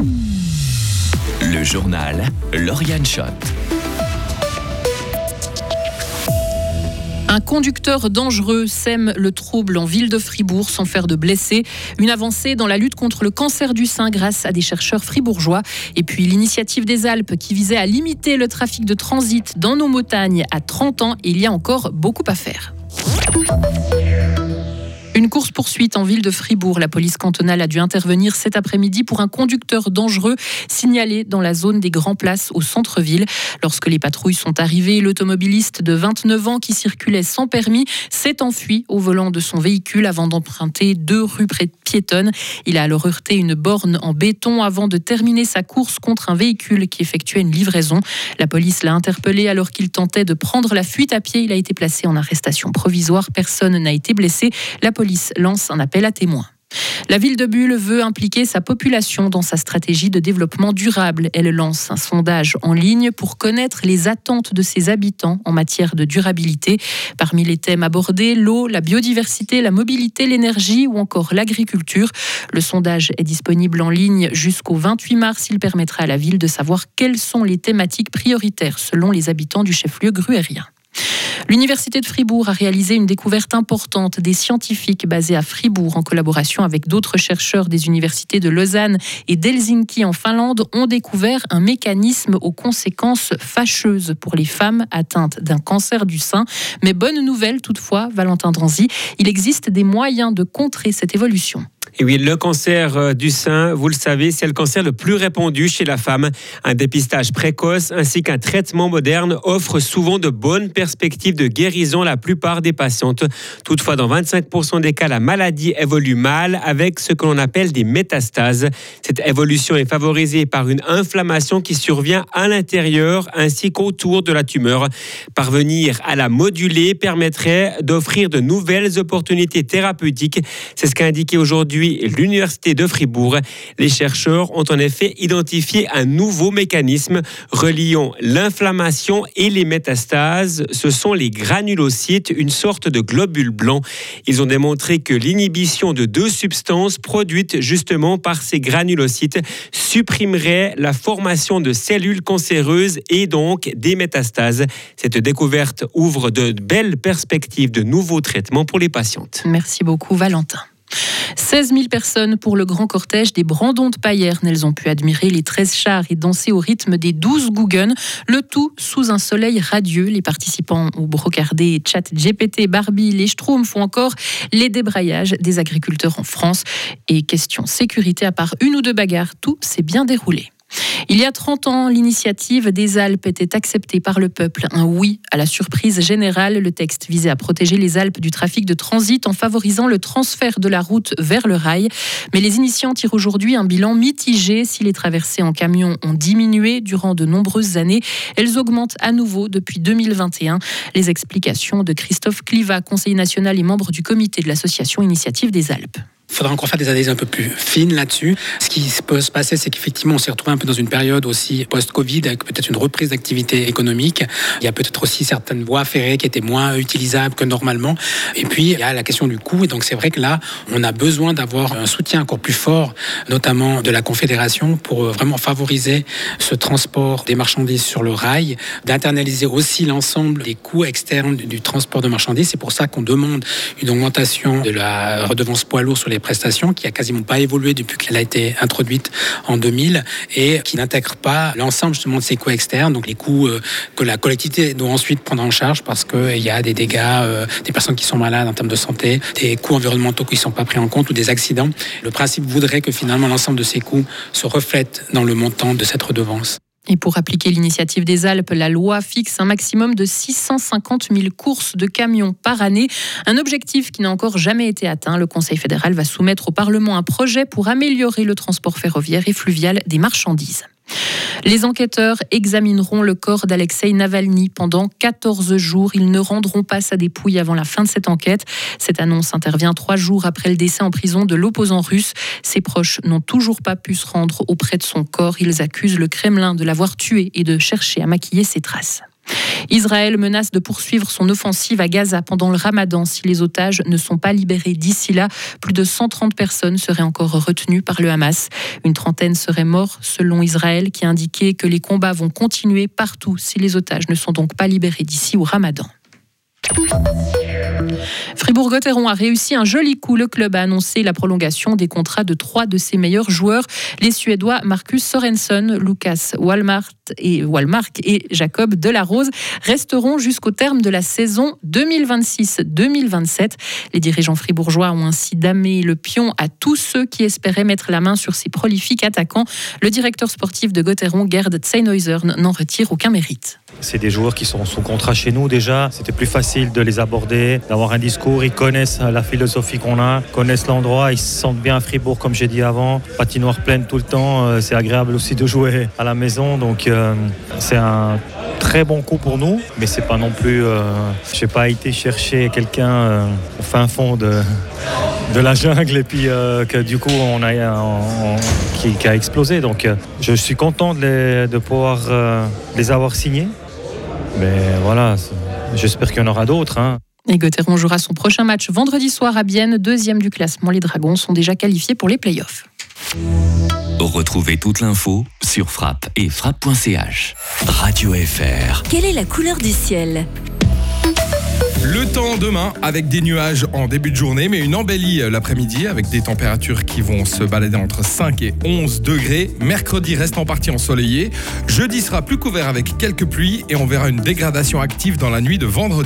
Le journal Lauriane Schott. Un conducteur dangereux sème le trouble en ville de Fribourg sans faire de blessés. Une avancée dans la lutte contre le cancer du sein grâce à des chercheurs fribourgeois. Et puis l'initiative des Alpes qui visait à limiter le trafic de transit dans nos montagnes à 30 ans. il y a encore beaucoup à faire. Une course-poursuite en ville de Fribourg. La police cantonale a dû intervenir cet après-midi pour un conducteur dangereux signalé dans la zone des Grands Places au centre-ville. Lorsque les patrouilles sont arrivées, l'automobiliste de 29 ans qui circulait sans permis s'est enfui au volant de son véhicule avant d'emprunter deux rues piétonnes. Il a alors heurté une borne en béton avant de terminer sa course contre un véhicule qui effectuait une livraison. La police l'a interpellé alors qu'il tentait de prendre la fuite à pied. Il a été placé en arrestation provisoire. Personne n'a été blessé. La police police lance un appel à témoins. La ville de Bulle veut impliquer sa population dans sa stratégie de développement durable. Elle lance un sondage en ligne pour connaître les attentes de ses habitants en matière de durabilité. Parmi les thèmes abordés, l'eau, la biodiversité, la mobilité, l'énergie ou encore l'agriculture. Le sondage est disponible en ligne jusqu'au 28 mars. Il permettra à la ville de savoir quelles sont les thématiques prioritaires selon les habitants du chef-lieu gruérien. L'Université de Fribourg a réalisé une découverte importante. Des scientifiques basés à Fribourg, en collaboration avec d'autres chercheurs des universités de Lausanne et d'Helsinki en Finlande, ont découvert un mécanisme aux conséquences fâcheuses pour les femmes atteintes d'un cancer du sein. Mais bonne nouvelle toutefois, Valentin Dranzy, il existe des moyens de contrer cette évolution. Et oui, le cancer euh, du sein, vous le savez, c'est le cancer le plus répandu chez la femme. Un dépistage précoce ainsi qu'un traitement moderne offrent souvent de bonnes perspectives de guérison la plupart des patientes. Toutefois, dans 25% des cas, la maladie évolue mal avec ce que l'on appelle des métastases. Cette évolution est favorisée par une inflammation qui survient à l'intérieur ainsi qu'autour de la tumeur. Parvenir à la moduler permettrait d'offrir de nouvelles opportunités thérapeutiques. C'est ce qu'a indiqué aujourd'hui l'Université de Fribourg. Les chercheurs ont en effet identifié un nouveau mécanisme reliant l'inflammation et les métastases. Ce sont les granulocytes, une sorte de globule blanc. Ils ont démontré que l'inhibition de deux substances produites justement par ces granulocytes supprimerait la formation de cellules cancéreuses et donc des métastases. Cette découverte ouvre de belles perspectives de nouveaux traitements pour les patientes. Merci beaucoup Valentin. 16 000 personnes pour le grand cortège des Brandons de Payerne. Elles ont pu admirer les 13 chars et danser au rythme des 12 Guggen, le tout sous un soleil radieux. Les participants ont brocardé Chat GPT, Barbie, les Schtroumpfs ou encore les débraillages des agriculteurs en France. Et question sécurité, à part une ou deux bagarres, tout s'est bien déroulé. Il y a 30 ans, l'initiative des Alpes était acceptée par le peuple. Un oui à la surprise générale. Le texte visait à protéger les Alpes du trafic de transit en favorisant le transfert de la route vers le rail. Mais les initiants tirent aujourd'hui un bilan mitigé. Si les traversées en camion ont diminué durant de nombreuses années, elles augmentent à nouveau depuis 2021. Les explications de Christophe Cliva, conseiller national et membre du comité de l'association Initiative des Alpes. Il faudra encore faire des analyses un peu plus fines là-dessus. Ce qui peut se passer, c'est qu'effectivement, on s'est retrouvé un peu dans une période aussi post-Covid avec peut-être une reprise d'activité économique. Il y a peut-être aussi certaines voies ferrées qui étaient moins utilisables que normalement. Et puis, il y a la question du coût. Et donc, c'est vrai que là, on a besoin d'avoir un soutien encore plus fort, notamment de la Confédération, pour vraiment favoriser ce transport des marchandises sur le rail, d'internaliser aussi l'ensemble des coûts externes du transport de marchandises. C'est pour ça qu'on demande une augmentation de la redevance poids lourd sur les prestations qui a quasiment pas évolué depuis qu'elle a été introduite en 2000 et qui n'intègre pas l'ensemble justement de ces coûts externes, donc les coûts euh, que la collectivité doit ensuite prendre en charge parce qu'il y a des dégâts, euh, des personnes qui sont malades en termes de santé, des coûts environnementaux qui ne sont pas pris en compte ou des accidents. Le principe voudrait que finalement l'ensemble de ces coûts se reflète dans le montant de cette redevance. Et pour appliquer l'initiative des Alpes, la loi fixe un maximum de 650 000 courses de camions par année, un objectif qui n'a encore jamais été atteint. Le Conseil fédéral va soumettre au Parlement un projet pour améliorer le transport ferroviaire et fluvial des marchandises. Les enquêteurs examineront le corps d'Alexei Navalny pendant 14 jours. Ils ne rendront pas sa dépouille avant la fin de cette enquête. Cette annonce intervient trois jours après le décès en prison de l'opposant russe. Ses proches n'ont toujours pas pu se rendre auprès de son corps. Ils accusent le Kremlin de l'avoir tué et de chercher à maquiller ses traces. Israël menace de poursuivre son offensive à Gaza pendant le ramadan si les otages ne sont pas libérés d'ici là. Plus de 130 personnes seraient encore retenues par le Hamas. Une trentaine seraient morts selon Israël qui a indiqué que les combats vont continuer partout si les otages ne sont donc pas libérés d'ici au ramadan. Fribourg-Gotteron a réussi un joli coup. Le club a annoncé la prolongation des contrats de trois de ses meilleurs joueurs, les Suédois Marcus Sorensen, Lucas Walmart et Walmark et Jacob Delarose resteront jusqu'au terme de la saison 2026-2027. Les dirigeants fribourgeois ont ainsi damé le pion à tous ceux qui espéraient mettre la main sur ces prolifiques attaquants. Le directeur sportif de Gotteron, Gerd Zeinhäuser, n'en retire aucun mérite. C'est des joueurs qui sont sous contrat chez nous déjà. C'était plus facile de les aborder, d'avoir un discours. Ils connaissent la philosophie qu'on a, connaissent l'endroit. Ils se sentent bien à Fribourg, comme j'ai dit avant. Patinoire pleine tout le temps. Euh, c'est agréable aussi de jouer à la maison. Donc euh, c'est un très bon coup pour nous, mais c'est pas non plus. Euh, je n'ai pas été chercher quelqu'un au fin fond de, la jungle et puis que du coup on a qui, a explosé. Donc je suis content de, de pouvoir les avoir signés. Mais voilà, j'espère qu'il y en aura d'autres. Hein. Et Gauthieron jouera son prochain match vendredi soir à Bienne, deuxième du classement. Les Dragons sont déjà qualifiés pour les playoffs. Retrouvez toute l'info sur frappe et frappe.ch. Radio FR. Quelle est la couleur du ciel? Le temps demain avec des nuages en début de journée, mais une embellie l'après-midi avec des températures qui vont se balader entre 5 et 11 degrés. Mercredi reste en partie ensoleillé. Jeudi sera plus couvert avec quelques pluies et on verra une dégradation active dans la nuit de vendredi.